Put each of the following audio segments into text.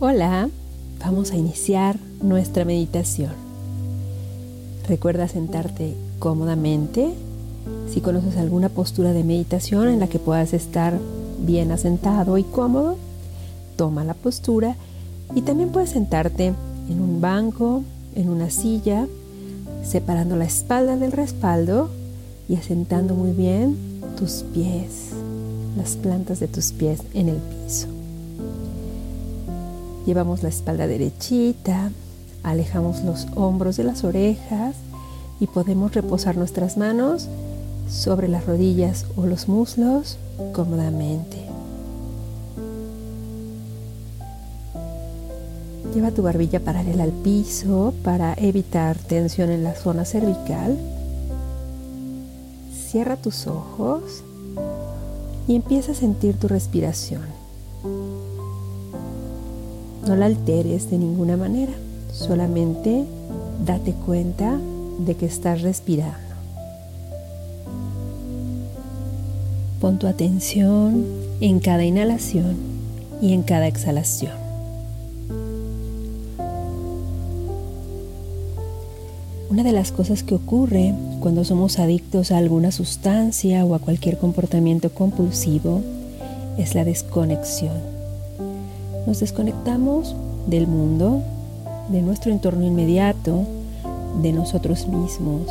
Hola, vamos a iniciar nuestra meditación. Recuerda sentarte cómodamente. Si conoces alguna postura de meditación en la que puedas estar bien asentado y cómodo, toma la postura y también puedes sentarte en un banco, en una silla, separando la espalda del respaldo y asentando muy bien tus pies, las plantas de tus pies en el piso. Llevamos la espalda derechita, alejamos los hombros de las orejas y podemos reposar nuestras manos sobre las rodillas o los muslos cómodamente. Lleva tu barbilla paralela al piso para evitar tensión en la zona cervical. Cierra tus ojos y empieza a sentir tu respiración. No la alteres de ninguna manera, solamente date cuenta de que estás respirando. Pon tu atención en cada inhalación y en cada exhalación. Una de las cosas que ocurre cuando somos adictos a alguna sustancia o a cualquier comportamiento compulsivo es la desconexión nos desconectamos del mundo, de nuestro entorno inmediato, de nosotros mismos,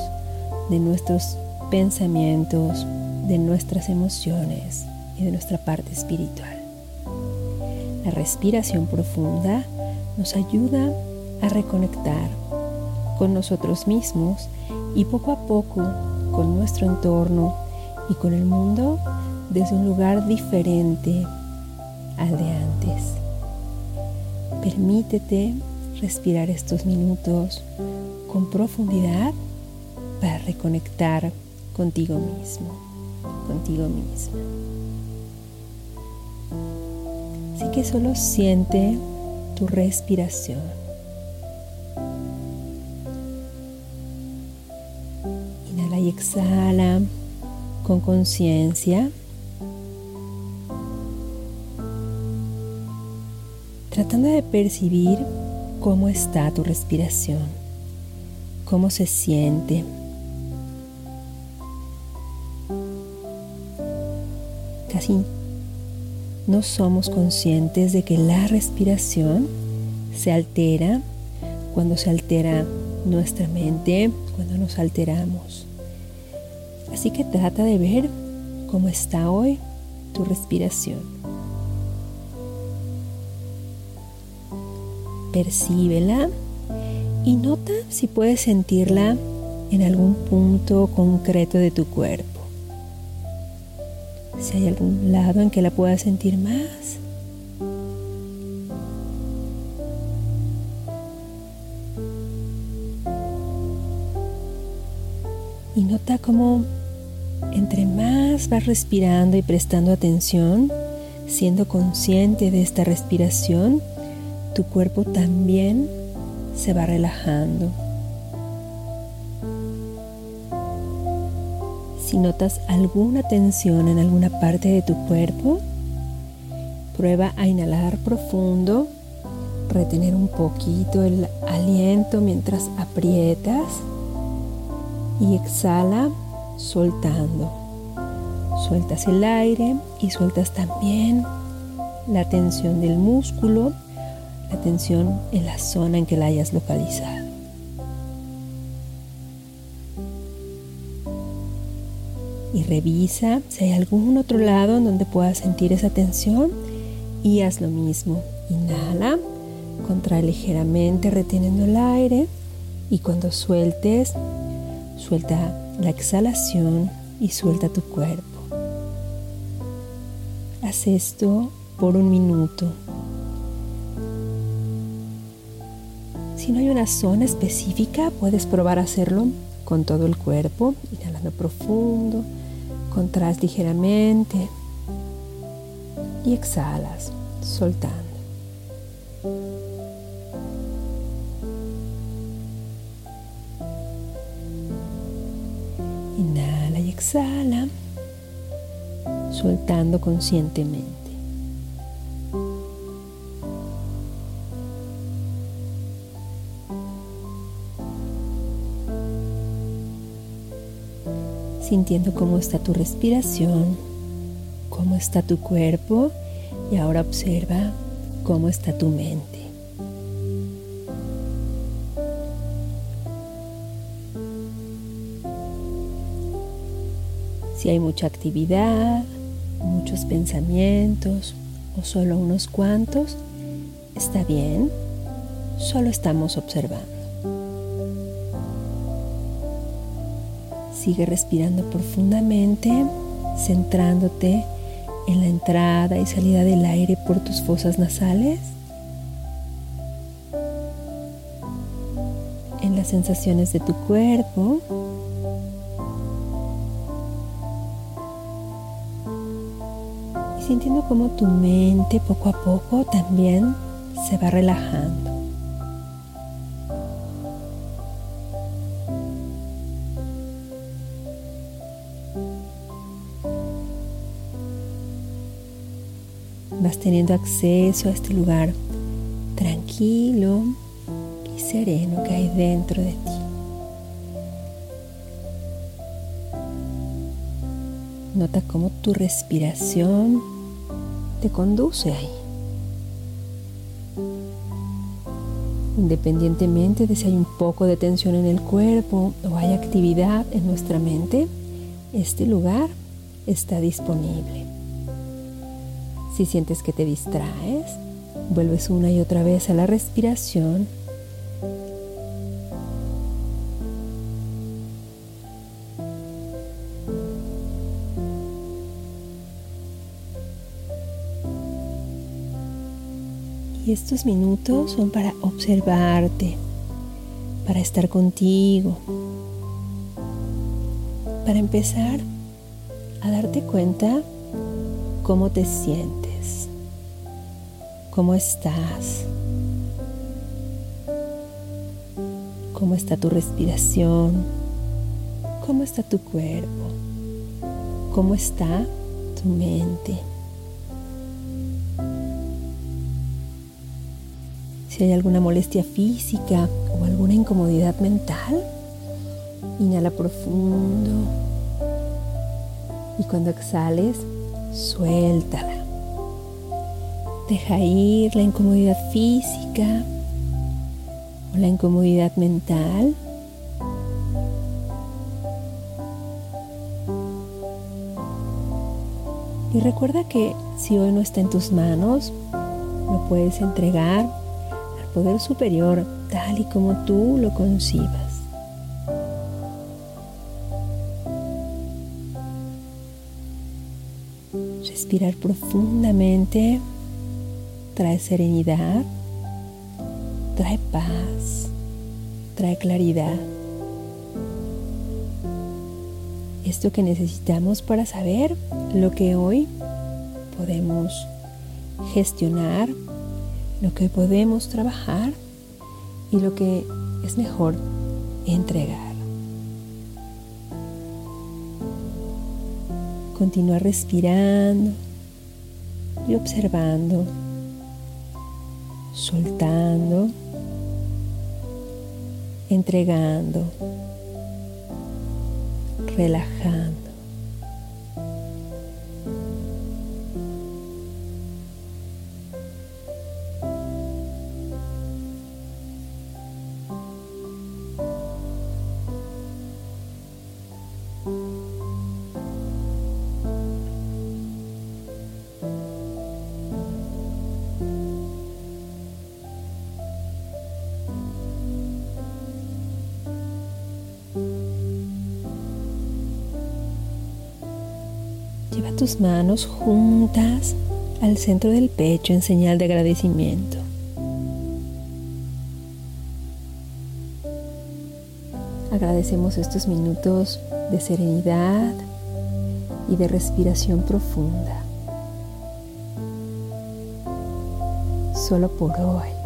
de nuestros pensamientos, de nuestras emociones y de nuestra parte espiritual. La respiración profunda nos ayuda a reconectar con nosotros mismos y poco a poco con nuestro entorno y con el mundo desde un lugar diferente al de antes. Permítete respirar estos minutos con profundidad para reconectar contigo mismo, contigo misma. Así que solo siente tu respiración. Inhala y exhala con conciencia. Tratando de percibir cómo está tu respiración, cómo se siente. Casi no somos conscientes de que la respiración se altera cuando se altera nuestra mente, cuando nos alteramos. Así que trata de ver cómo está hoy tu respiración. Percíbela y nota si puedes sentirla en algún punto concreto de tu cuerpo. Si hay algún lado en que la puedas sentir más. Y nota cómo entre más vas respirando y prestando atención, siendo consciente de esta respiración, tu cuerpo también se va relajando. Si notas alguna tensión en alguna parte de tu cuerpo, prueba a inhalar profundo, retener un poquito el aliento mientras aprietas y exhala soltando. Sueltas el aire y sueltas también la tensión del músculo atención en la zona en que la hayas localizado. Y revisa si hay algún otro lado en donde puedas sentir esa tensión y haz lo mismo. Inhala, contrae ligeramente reteniendo el aire y cuando sueltes, suelta la exhalación y suelta tu cuerpo. Haz esto por un minuto. Si no hay una zona específica, puedes probar hacerlo con todo el cuerpo, inhalando profundo, contras ligeramente y exhalas, soltando. Inhala y exhala, soltando conscientemente. Sintiendo cómo está tu respiración, cómo está tu cuerpo y ahora observa cómo está tu mente. Si hay mucha actividad, muchos pensamientos o solo unos cuantos, está bien, solo estamos observando. Sigue respirando profundamente, centrándote en la entrada y salida del aire por tus fosas nasales, en las sensaciones de tu cuerpo. Y sintiendo como tu mente poco a poco también se va relajando. Teniendo acceso a este lugar tranquilo y sereno que hay dentro de ti. Nota cómo tu respiración te conduce ahí. Independientemente de si hay un poco de tensión en el cuerpo o hay actividad en nuestra mente, este lugar está disponible. Si sientes que te distraes, vuelves una y otra vez a la respiración. Y estos minutos son para observarte, para estar contigo, para empezar a darte cuenta cómo te sientes, cómo estás, cómo está tu respiración, cómo está tu cuerpo, cómo está tu mente. Si hay alguna molestia física o alguna incomodidad mental, inhala profundo. Y cuando exhales, suéltala. Deja ir la incomodidad física o la incomodidad mental. Y recuerda que si hoy no está en tus manos, lo puedes entregar al poder superior tal y como tú lo concibas. Respirar profundamente trae serenidad, trae paz, trae claridad. Esto que necesitamos para saber lo que hoy podemos gestionar, lo que podemos trabajar y lo que es mejor entregar. Continúa respirando y observando, soltando, entregando, relajando. Tus manos juntas al centro del pecho en señal de agradecimiento. Agradecemos estos minutos de serenidad y de respiración profunda. Solo por hoy.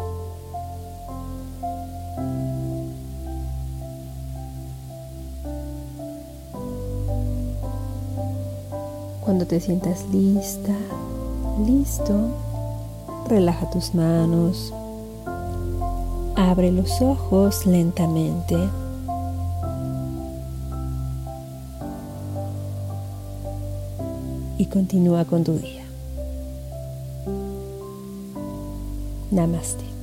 Cuando te sientas lista, listo, relaja tus manos, abre los ojos lentamente. Y continúa con tu día. Namaste.